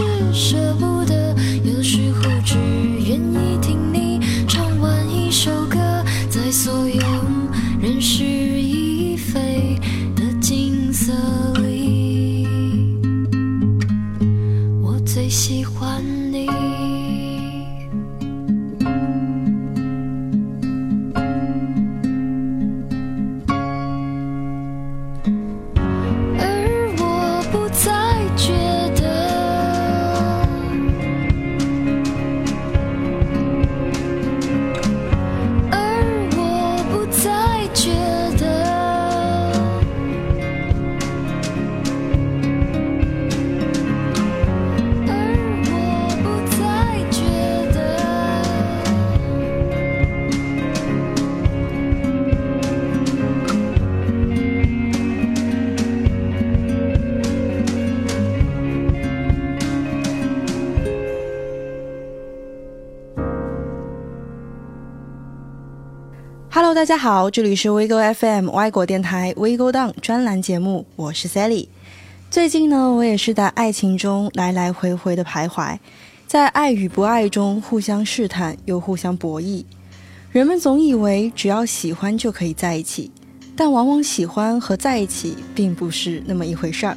是谁大家好，这里是 WeGo FM 外国电台 WeGo Down 专栏节目，我是 Sally。最近呢，我也是在爱情中来来回回的徘徊，在爱与不爱中互相试探又互相博弈。人们总以为只要喜欢就可以在一起，但往往喜欢和在一起并不是那么一回事儿。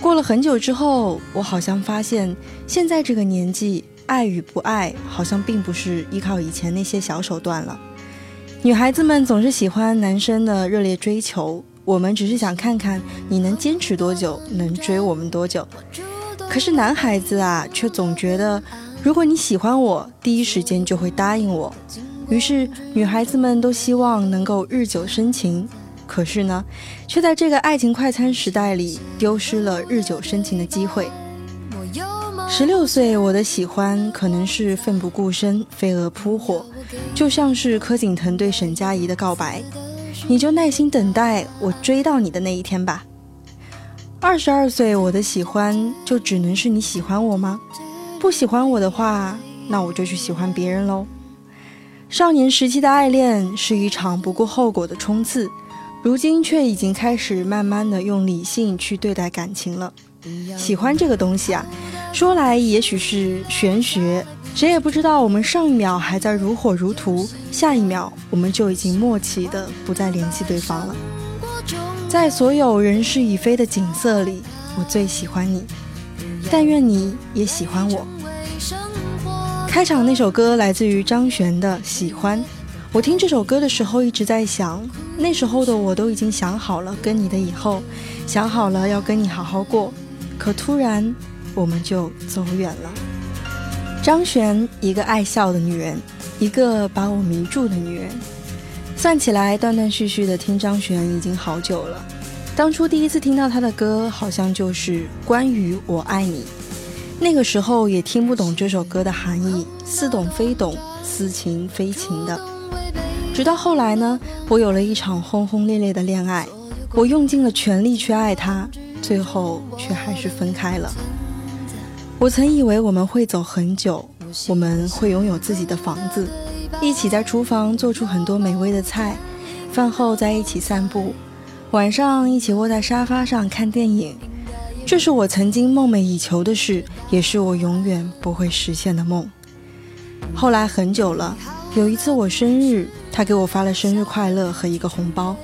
过了很久之后，我好像发现，现在这个年纪，爱与不爱好像并不是依靠以前那些小手段了。女孩子们总是喜欢男生的热烈追求，我们只是想看看你能坚持多久，能追我们多久。可是男孩子啊，却总觉得如果你喜欢我，第一时间就会答应我。于是女孩子们都希望能够日久生情，可是呢，却在这个爱情快餐时代里丢失了日久生情的机会。十六岁，我的喜欢可能是奋不顾身、飞蛾扑火，就像是柯景腾对沈佳宜的告白。你就耐心等待我追到你的那一天吧。二十二岁，我的喜欢就只能是你喜欢我吗？不喜欢我的话，那我就去喜欢别人喽。少年时期的爱恋是一场不顾后果的冲刺，如今却已经开始慢慢的用理性去对待感情了。喜欢这个东西啊。说来也许是玄学，谁也不知道我们上一秒还在如火如荼，下一秒我们就已经默契的不再联系对方了。在所有人事已非的景色里，我最喜欢你，但愿你也喜欢我。开场那首歌来自于张悬的《喜欢》，我听这首歌的时候一直在想，那时候的我都已经想好了跟你的以后，想好了要跟你好好过，可突然。我们就走远了。张悬，一个爱笑的女人，一个把我迷住的女人。算起来，断断续续的听张悬已经好久了。当初第一次听到他的歌，好像就是关于我爱你。那个时候也听不懂这首歌的含义，似懂非懂，似情非情的。直到后来呢，我有了一场轰轰烈烈的恋爱，我用尽了全力去爱他，最后却还是分开了。我曾以为我们会走很久，我们会拥有自己的房子，一起在厨房做出很多美味的菜，饭后在一起散步，晚上一起窝在沙发上看电影。这是我曾经梦寐以求的事，也是我永远不会实现的梦。后来很久了，有一次我生日，他给我发了生日快乐和一个红包。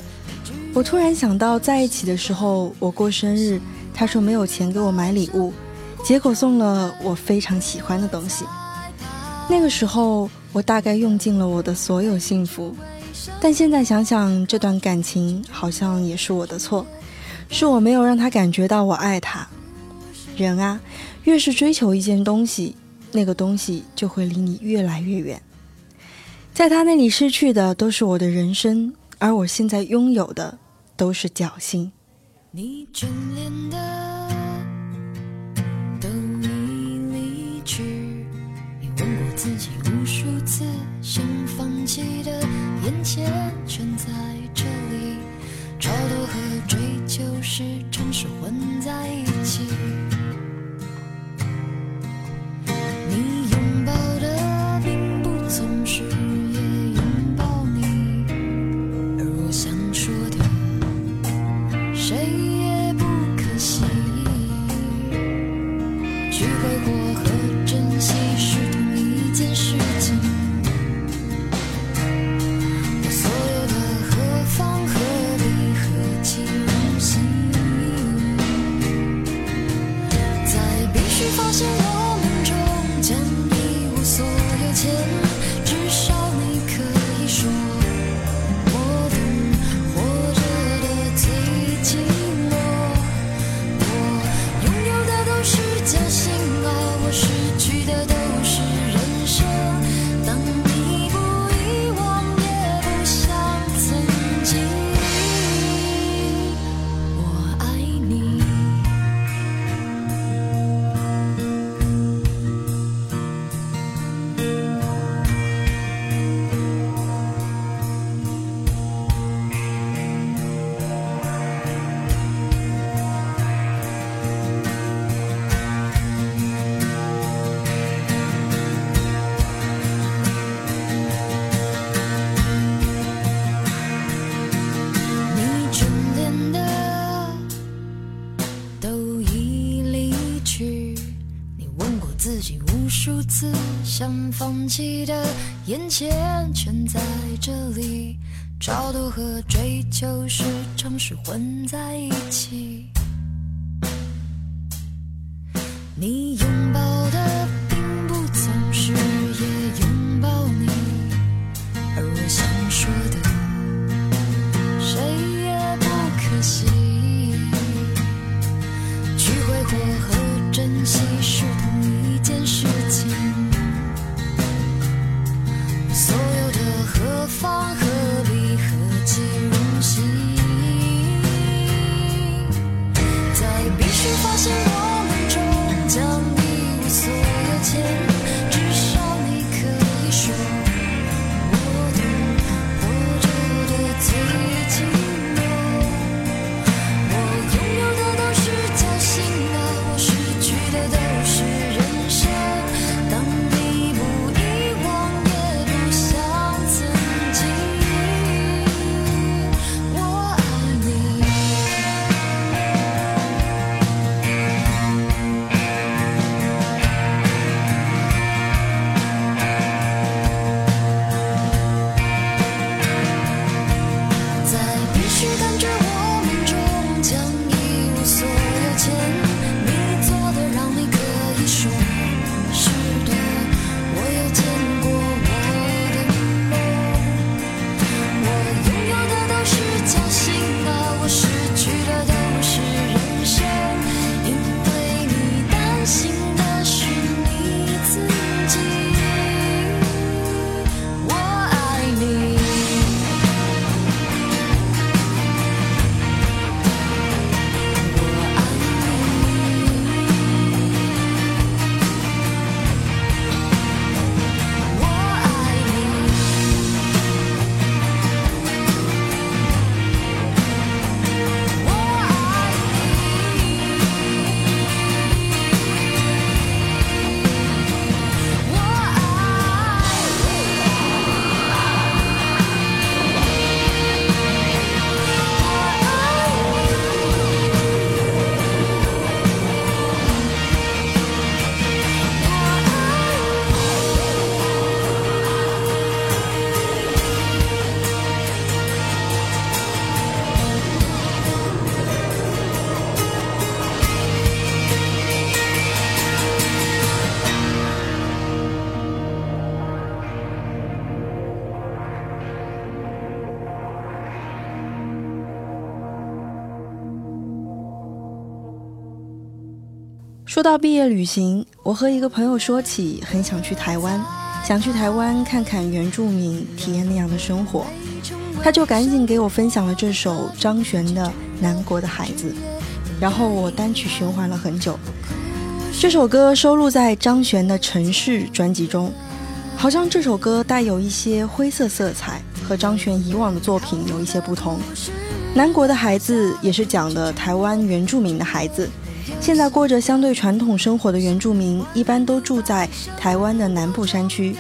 我突然想到，在一起的时候我过生日，他说没有钱给我买礼物。结果送了我非常喜欢的东西。那个时候，我大概用尽了我的所有幸福，但现在想想，这段感情好像也是我的错，是我没有让他感觉到我爱他。人啊，越是追求一件东西，那个东西就会离你越来越远。在他那里失去的都是我的人生，而我现在拥有的都是侥幸。你眷恋的。自己无数次想放弃的，眼前全在这里，超脱和追求时常是混在一起。眼前全在这里，超脱和追求时常是混在一起。说到毕业旅行，我和一个朋友说起，很想去台湾，想去台湾看看原住民，体验那样的生活。他就赶紧给我分享了这首张悬的《南国的孩子》，然后我单曲循环了很久。这首歌收录在张悬的《城市》专辑中，好像这首歌带有一些灰色色彩，和张悬以往的作品有一些不同。《南国的孩子》也是讲的台湾原住民的孩子，现在过着相对传统生活的原住民，一般都住在台湾的南部山区，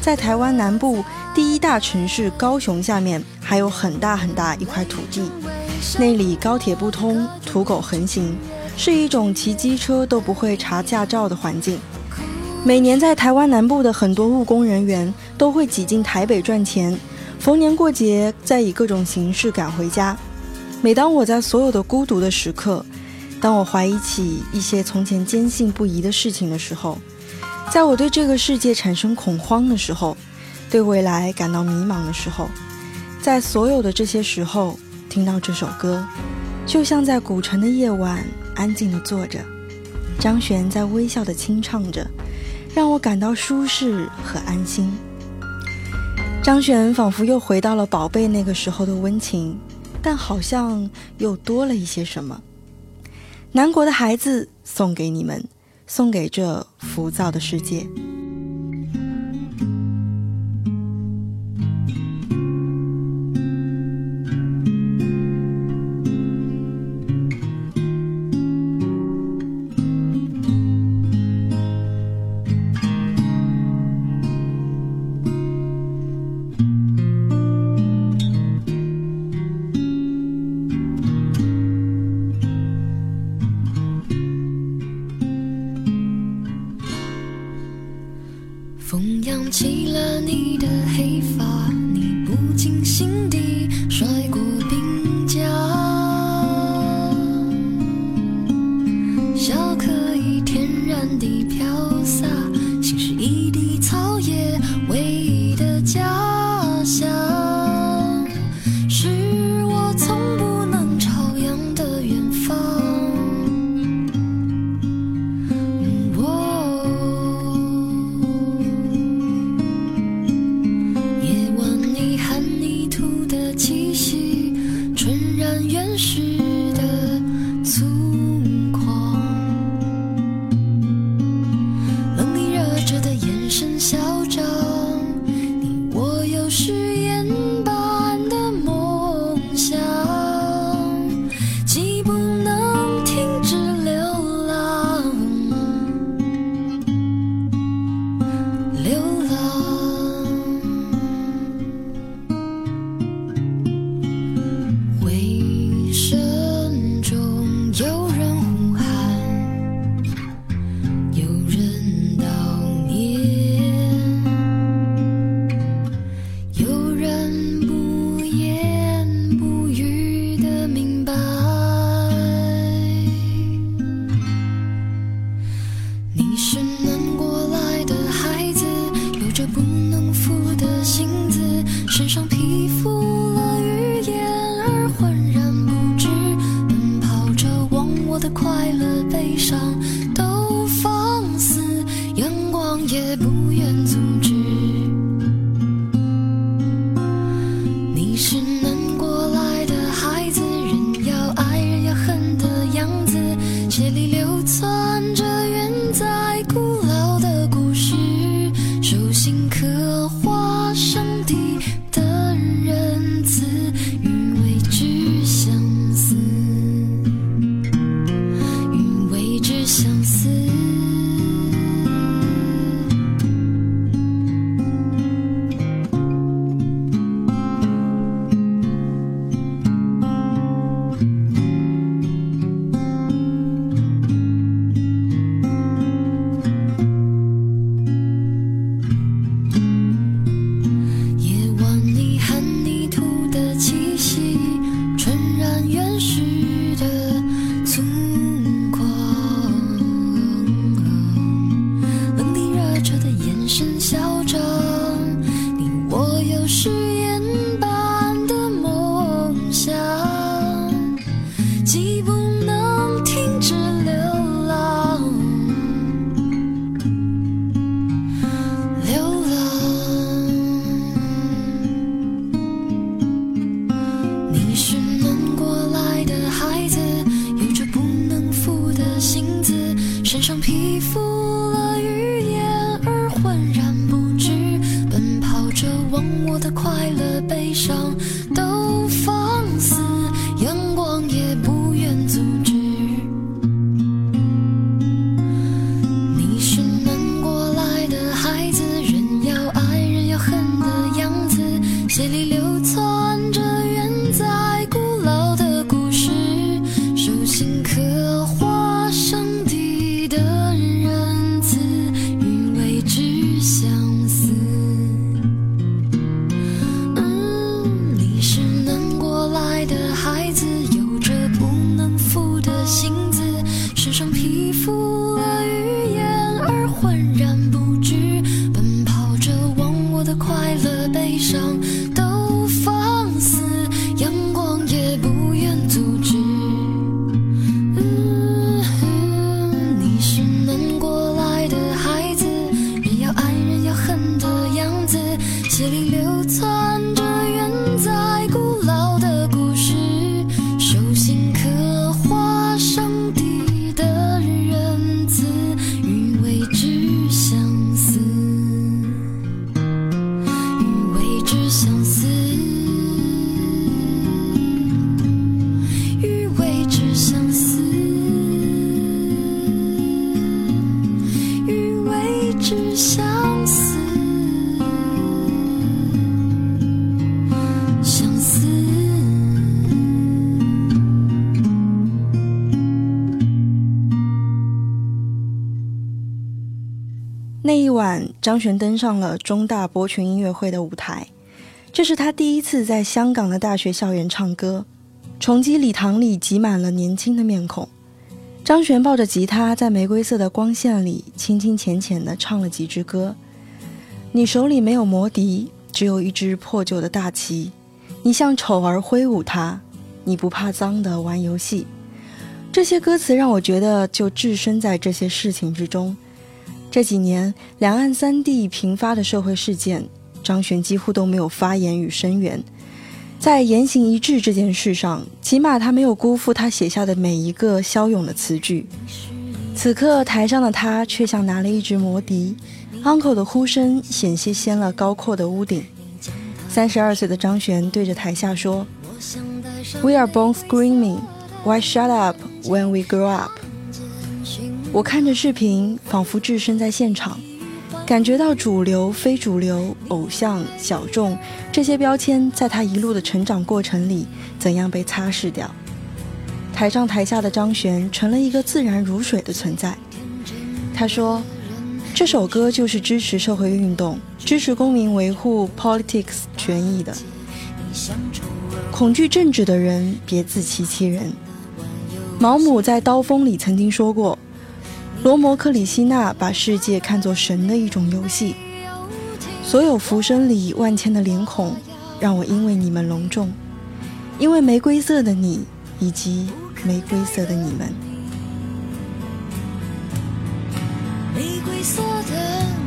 在台湾南部。第一大城市高雄下面还有很大很大一块土地，那里高铁不通，土狗横行，是一种骑机车都不会查驾照的环境。每年在台湾南部的很多务工人员都会挤进台北赚钱，逢年过节再以各种形式赶回家。每当我在所有的孤独的时刻，当我怀疑起一些从前坚信不疑的事情的时候，在我对这个世界产生恐慌的时候。对未来感到迷茫的时候，在所有的这些时候听到这首歌，就像在古城的夜晚安静的坐着，张悬在微笑的轻唱着，让我感到舒适和安心。张悬仿佛又回到了宝贝那个时候的温情，但好像又多了一些什么。南国的孩子送给你们，送给这浮躁的世界。张悬登上了中大博群音乐会的舞台，这是他第一次在香港的大学校园唱歌，重击礼堂里挤满了年轻的面孔。张悬抱着吉他，在玫瑰色的光线里，清清浅浅地唱了几支歌。你手里没有魔笛，只有一支破旧的大旗，你像丑儿挥舞它，你不怕脏的玩游戏。这些歌词让我觉得就置身在这些事情之中。这几年，两岸三地频发的社会事件，张悬几乎都没有发言与声援。在言行一致这件事上，起码他没有辜负他写下的每一个骁勇的词句。此刻，台上的他却像拿了一支魔笛，uncle 的呼声险些掀了高阔的屋顶。三十二岁的张悬对着台下说：“We are born screaming, why shut up when we grow up？” 我看着视频，仿佛置身在现场，感觉到主流、非主流、偶像、小众这些标签，在他一路的成长过程里，怎样被擦拭掉。台上台下的张悬成了一个自然如水的存在。他说：“这首歌就是支持社会运动、支持公民维护 politics 权益的。恐惧政治的人，别自欺欺人。”毛姆在《刀锋》里曾经说过。罗摩克里希那把世界看作神的一种游戏，所有浮生里万千的脸孔，让我因为你们隆重，因为玫瑰色的你以及玫瑰色的你们。玫瑰色的。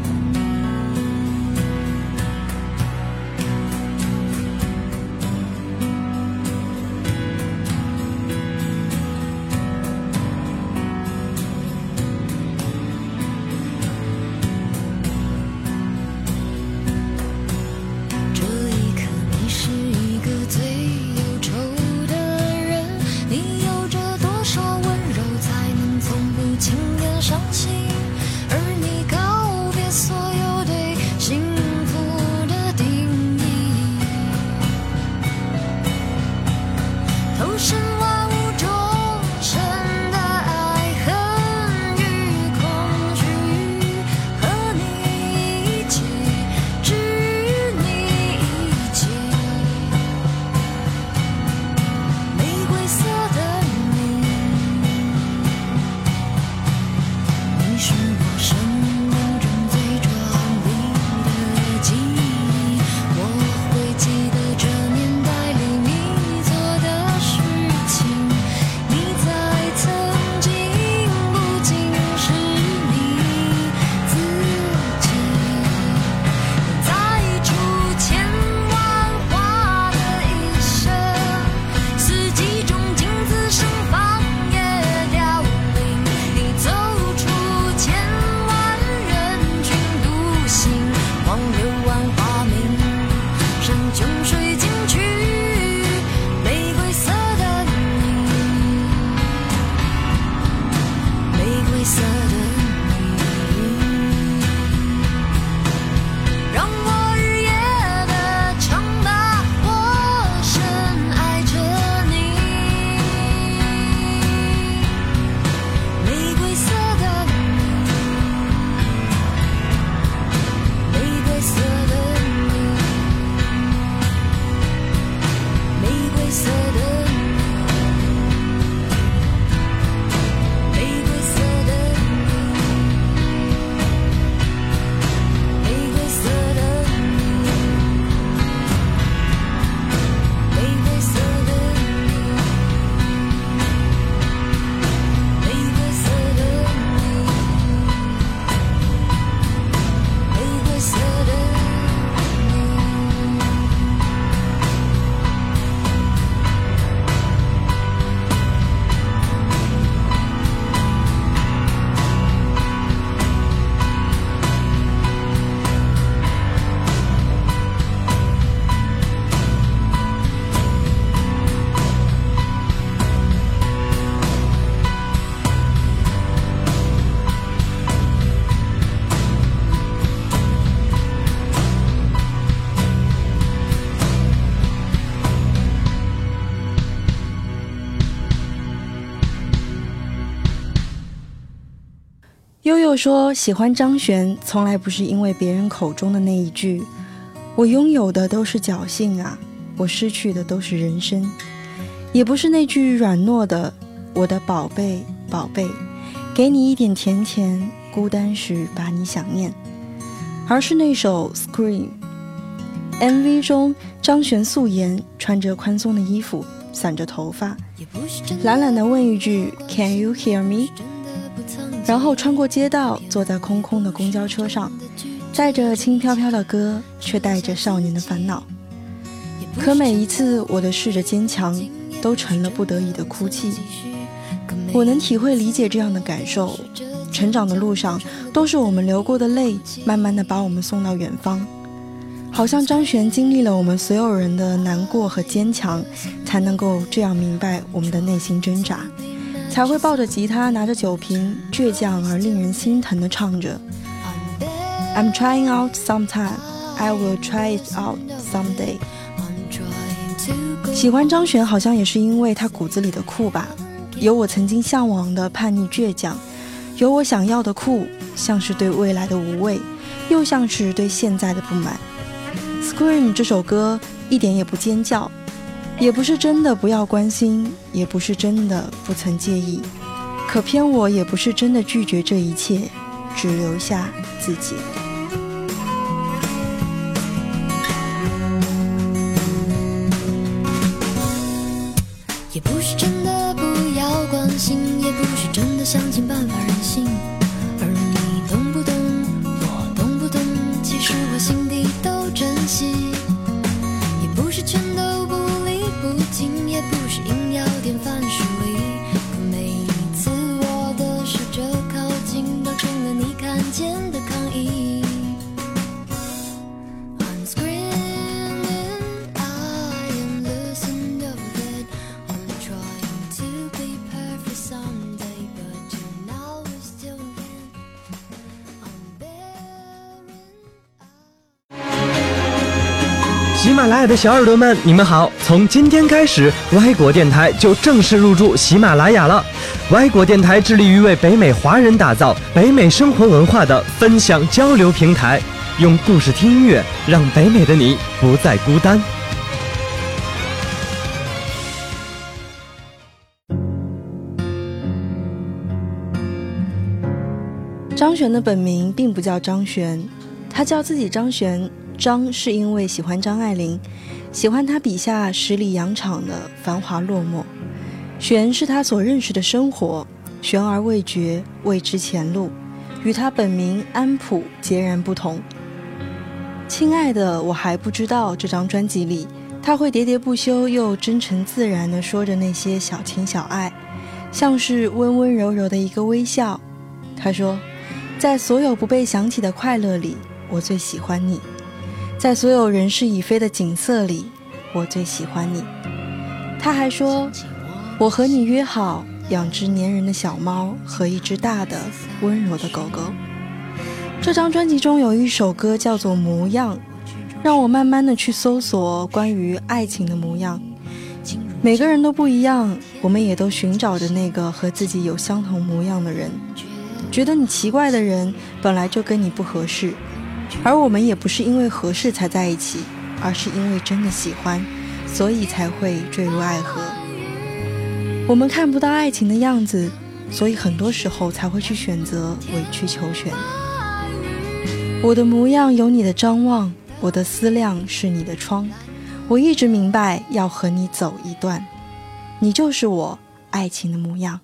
说：“喜欢张悬，从来不是因为别人口中的那一句‘我拥有的都是侥幸啊，我失去的都是人生’，也不是那句软糯的‘我的宝贝宝贝’，给你一点甜甜，孤单时把你想念，而是那首《Scream》。MV 中，张悬素颜，穿着宽松的衣服，散着头发，懒懒地问一句：‘Can you hear me？’ 然后穿过街道，坐在空空的公交车上，载着轻飘飘的歌，却带着少年的烦恼。可每一次我的试着坚强，都成了不得已的哭泣。我能体会理解这样的感受。成长的路上，都是我们流过的泪，慢慢的把我们送到远方。好像张悬经历了我们所有人的难过和坚强，才能够这样明白我们的内心挣扎。才会抱着吉他，拿着酒瓶，倔强而令人心疼地唱着。I'm trying out sometime, I will try it out someday。喜欢张悬，好像也是因为他骨子里的酷吧，有我曾经向往的叛逆倔强，有我想要的酷，像是对未来的无畏，又像是对现在的不满。Scream 这首歌一点也不尖叫。也不是真的不要关心，也不是真的不曾介意，可偏我也不是真的拒绝这一切，只留下自己。小耳朵们，你们好！从今天开始，歪果电台就正式入驻喜马拉雅了。歪果电台致力于为北美华人打造北美生活文化的分享交流平台，用故事听音乐，让北美的你不再孤单。张悬的本名并不叫张悬，他叫自己张悬。张是因为喜欢张爱玲，喜欢她笔下十里洋场的繁华落寞；玄是他所认识的生活，悬而未决，未知前路，与他本名安普截然不同。亲爱的，我还不知道这张专辑里，他会喋喋不休又真诚自然地说着那些小情小爱，像是温温柔柔的一个微笑。他说，在所有不被想起的快乐里，我最喜欢你。在所有人事已非的景色里，我最喜欢你。他还说：“我和你约好养只粘人的小猫和一只大的温柔的狗狗。”这张专辑中有一首歌叫做《模样》，让我慢慢的去搜索关于爱情的模样。每个人都不一样，我们也都寻找着那个和自己有相同模样的人。觉得你奇怪的人，本来就跟你不合适。而我们也不是因为合适才在一起，而是因为真的喜欢，所以才会坠入爱河。我们看不到爱情的样子，所以很多时候才会去选择委曲求全。我的模样有你的张望，我的思量是你的窗。我一直明白要和你走一段，你就是我爱情的模样。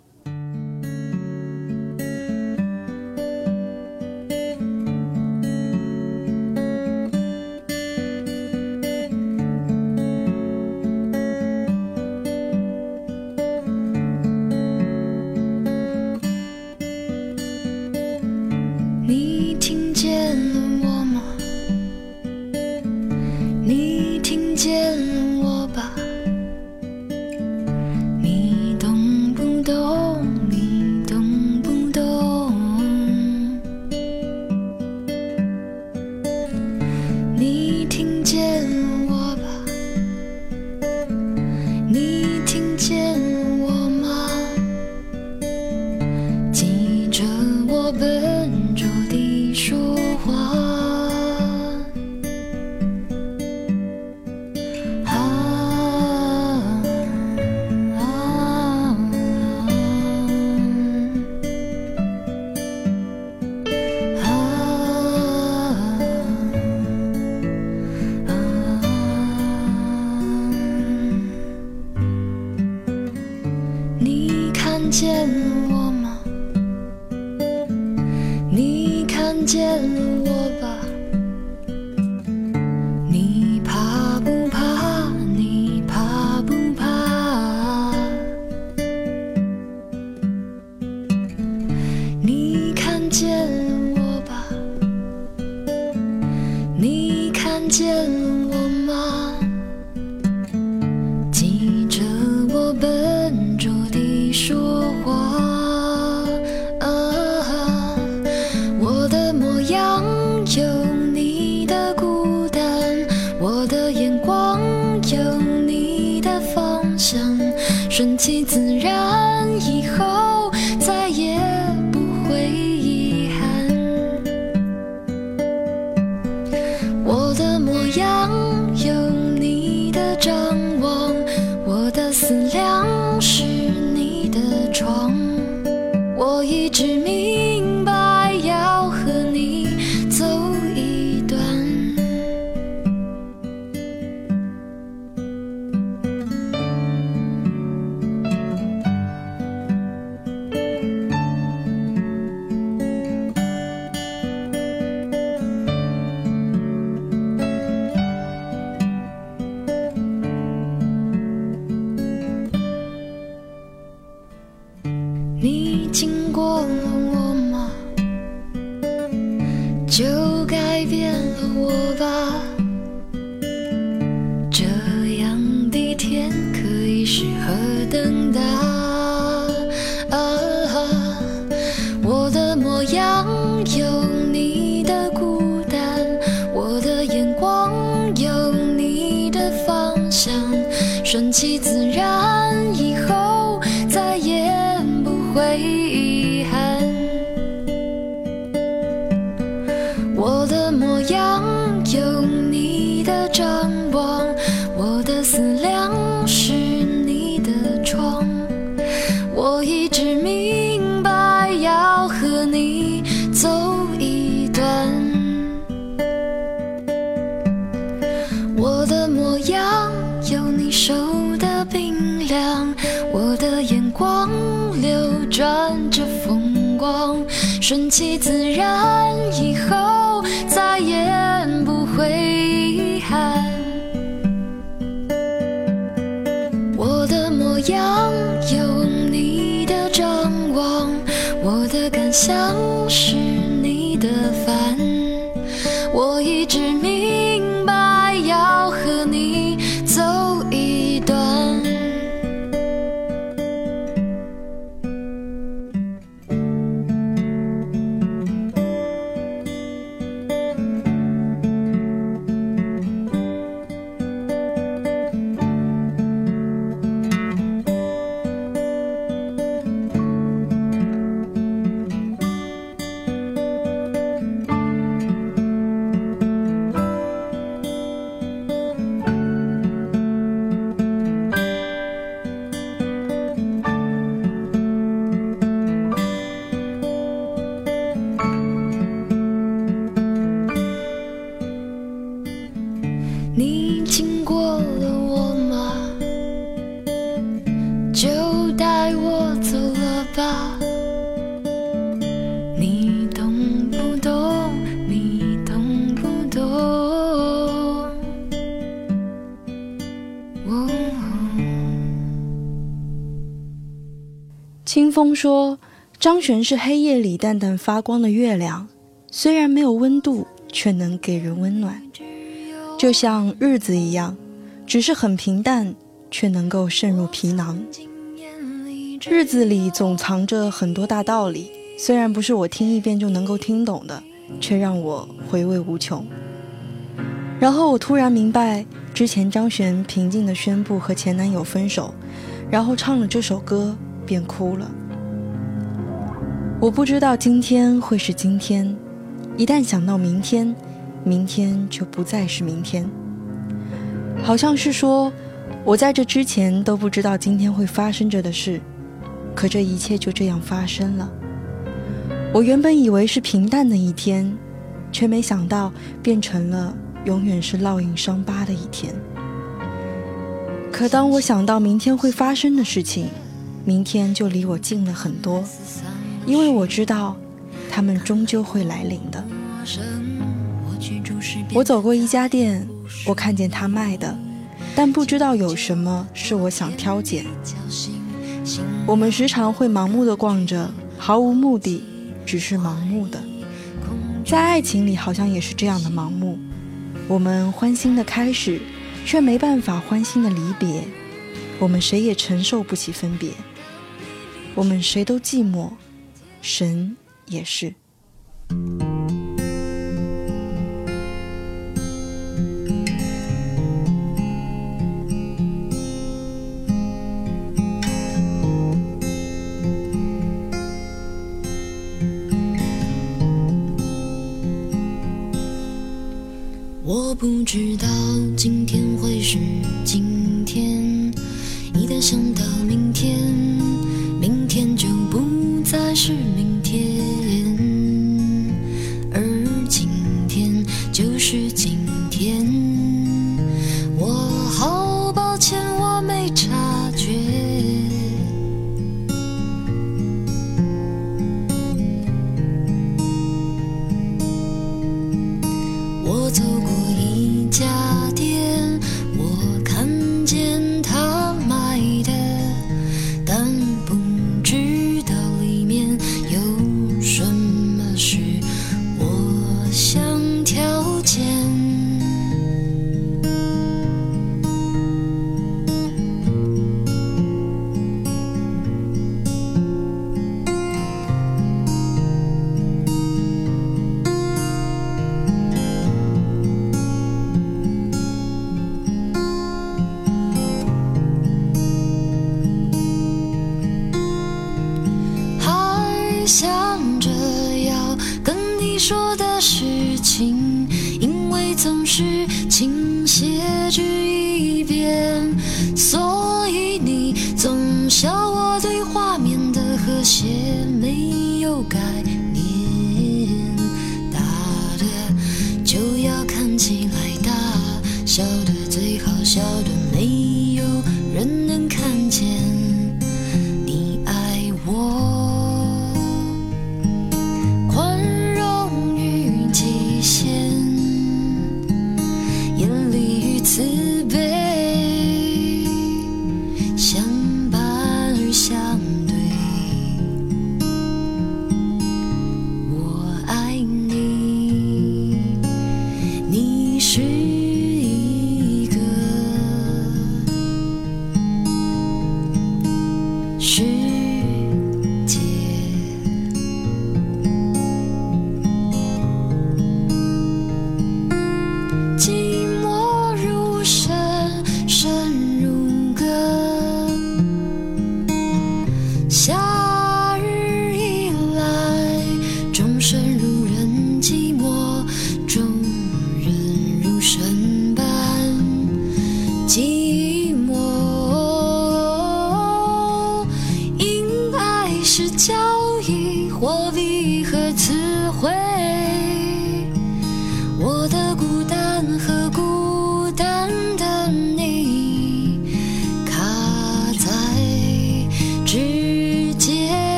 看着风光，顺其自然，以后再也不会遗憾。我的模样有你的张望，我的感想是张悬是黑夜里淡淡发光的月亮，虽然没有温度，却能给人温暖，就像日子一样，只是很平淡，却能够渗入皮囊。日子里总藏着很多大道理，虽然不是我听一遍就能够听懂的，却让我回味无穷。然后我突然明白，之前张悬平静地宣布和前男友分手，然后唱了这首歌。”便哭了。我不知道今天会是今天一旦想到明天明天就不再是明天。好像是说我在这之前都不知道今天会发生着的事可这一切就这样发生了。我原本以为是平淡的一天却没想到变成了永远是烙印伤疤的一天。可当我想到明天会发生的事情明天就离我近了很多。因为我知道他们终究会来临的。我走过一家店我看见他卖的但不知道有什么是我想挑拣。我们时常会盲目的逛着毫无目的只是盲目的。在爱情里好像也是这样的盲目我们欢欣的开始却没办法欢欣的离别。我们谁也承受不起分别。我们谁都寂寞神也是我不知道今天会是今天，一旦想到。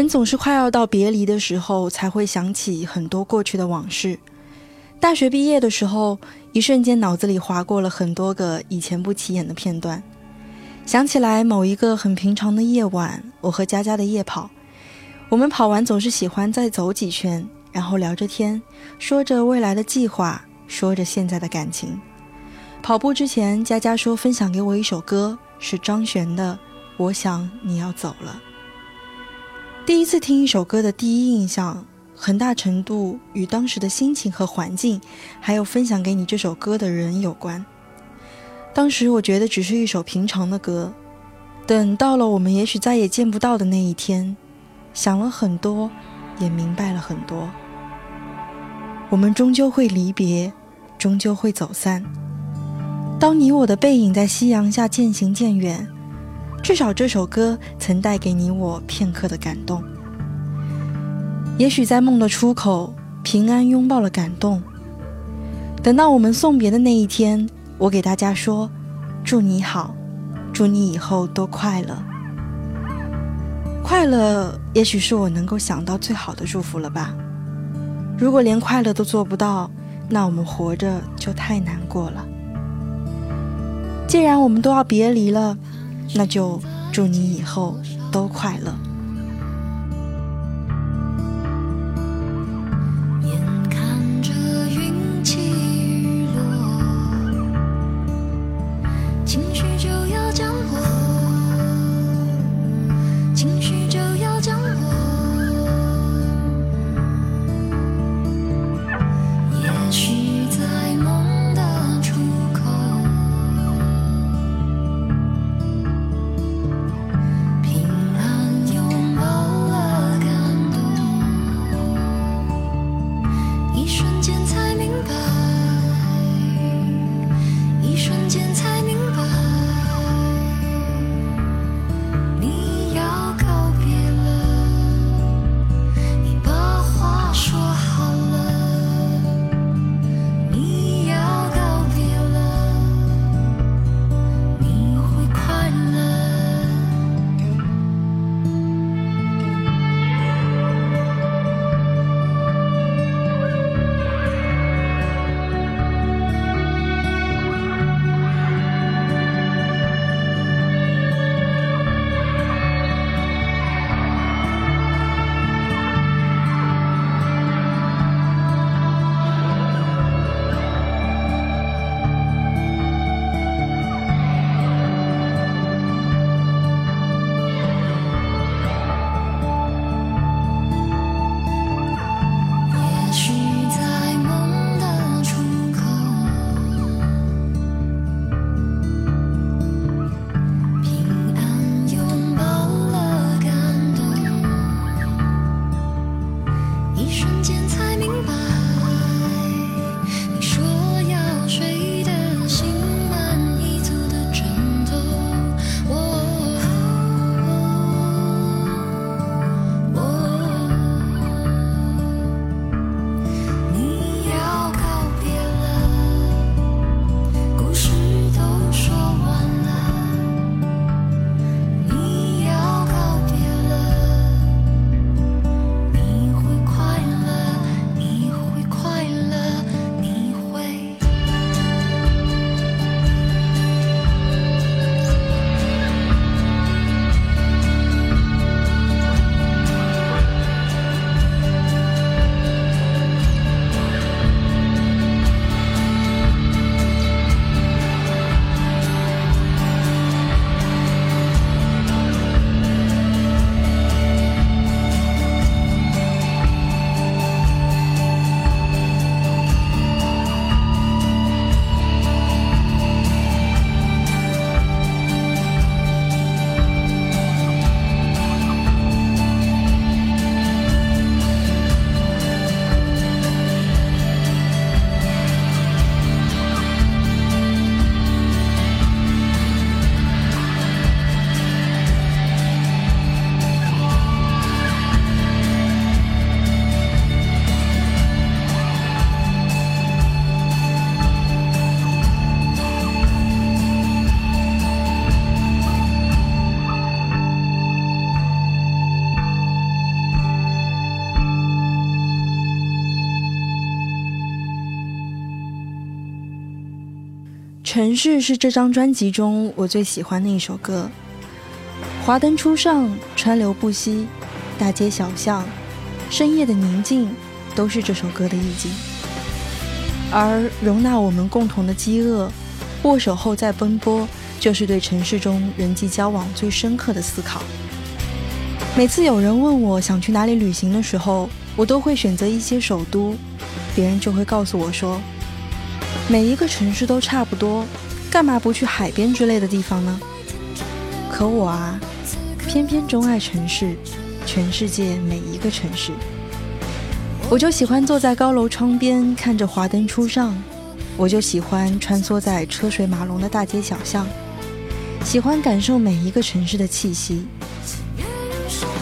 人总是快要到别离的时候，才会想起很多过去的往事。大学毕业的时候，一瞬间脑子里划过了很多个以前不起眼的片段，想起来某一个很平常的夜晚，我和佳佳的夜跑。我们跑完总是喜欢再走几圈，然后聊着天，说着未来的计划，说着现在的感情。跑步之前，佳佳说分享给我一首歌，是张悬的《我想你要走了》。第一次听一首歌的第一印象，很大程度与当时的心情和环境，还有分享给你这首歌的人有关。当时我觉得只是一首平常的歌，等到了我们也许再也见不到的那一天，想了很多，也明白了很多。我们终究会离别，终究会走散。当你我的背影在夕阳下渐行渐远。至少这首歌曾带给你我片刻的感动。也许在梦的出口，平安拥抱了感动。等到我们送别的那一天，我给大家说：“祝你好，祝你以后都快乐。”快乐，也许是我能够想到最好的祝福了吧。如果连快乐都做不到，那我们活着就太难过了。既然我们都要别离了。那就祝你以后都快乐。城市》是这张专辑中我最喜欢的一首歌。华灯初上，川流不息，大街小巷，深夜的宁静，都是这首歌的意境。而容纳我们共同的饥饿，握手后再奔波，就是对城市中人际交往最深刻的思考。每次有人问我想去哪里旅行的时候，我都会选择一些首都，别人就会告诉我说，每一个城市都差不多，干嘛不去海边之类的地方呢？可我啊，偏偏钟爱城市，全世界每一个城市。我就喜欢坐在高楼窗边看着华灯初上，我就喜欢穿梭在车水马龙的大街小巷，喜欢感受每一个城市的气息。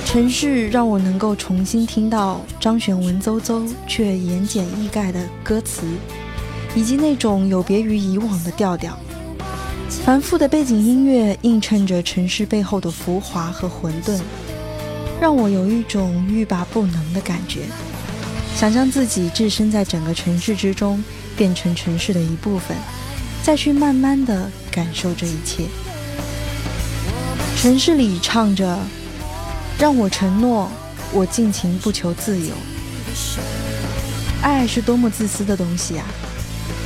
城市让我能够重新听到张悬文绉绉却言简意赅的歌词，以及那种有别于以往的调调。繁复的背景音乐映衬着城市背后的浮华和混沌，让我有一种欲罢不能的感觉。想象自己置身在整个城市之中，变成城市的一部分，再去慢慢的感受这一切。城市里唱着，让我承诺，我尽情不求自由。爱是多么自私的东西啊！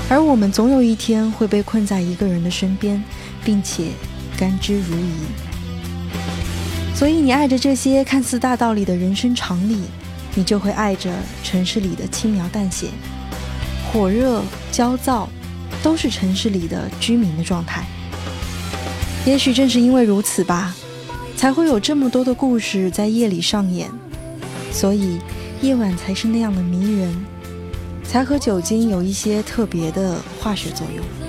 而我们总有一天会被困在一个人的身边，并且甘之如饴。所以你爱着这些看似大道理的人生常理。你就会爱着城市里的轻描淡写，火热、焦躁，都是城市里的居民的状态。也许正是因为如此吧，才会有这么多的故事在夜里上演，所以夜晚才是那样的迷人，才和酒精有一些特别的化学作用。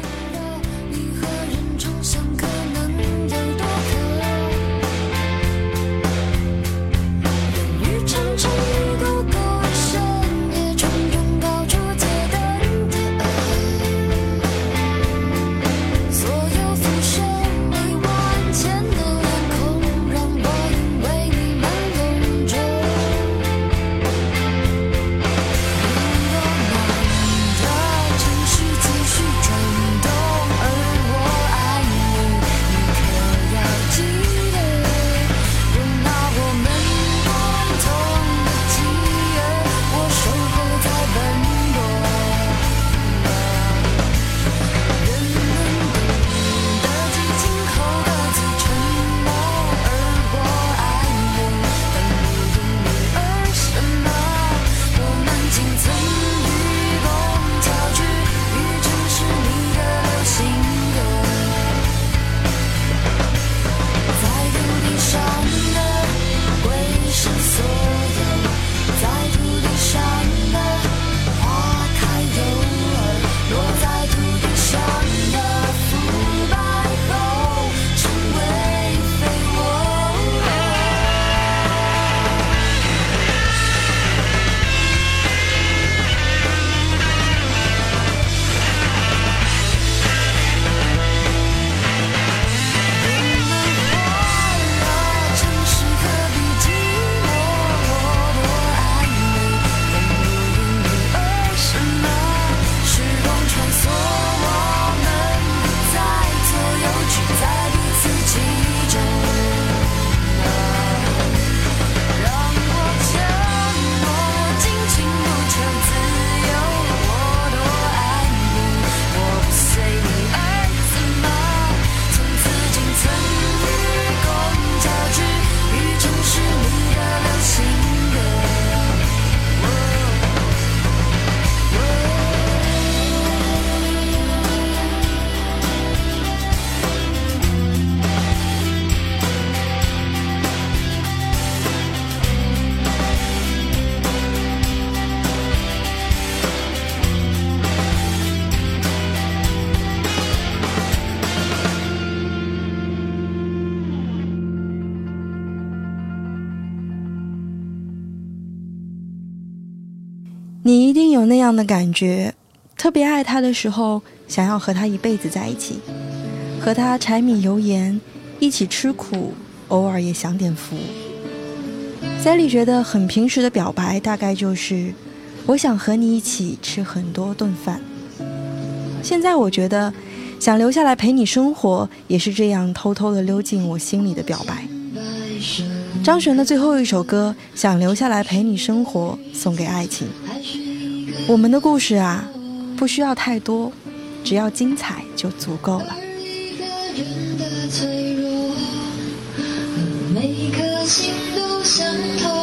的感觉，特别爱他的时候，想要和他一辈子在一起，和他柴米油盐一起吃苦，偶尔也享点福。塞利觉得很平时的表白，大概就是我想和你一起吃很多顿饭。现在我觉得想留下来陪你生活，也是这样偷偷的溜进我心里的表白。张悬的最后一首歌《想留下来陪你生活》，送给爱情。我们的故事啊，不需要太多，只要精彩就足够了。每颗心都相同。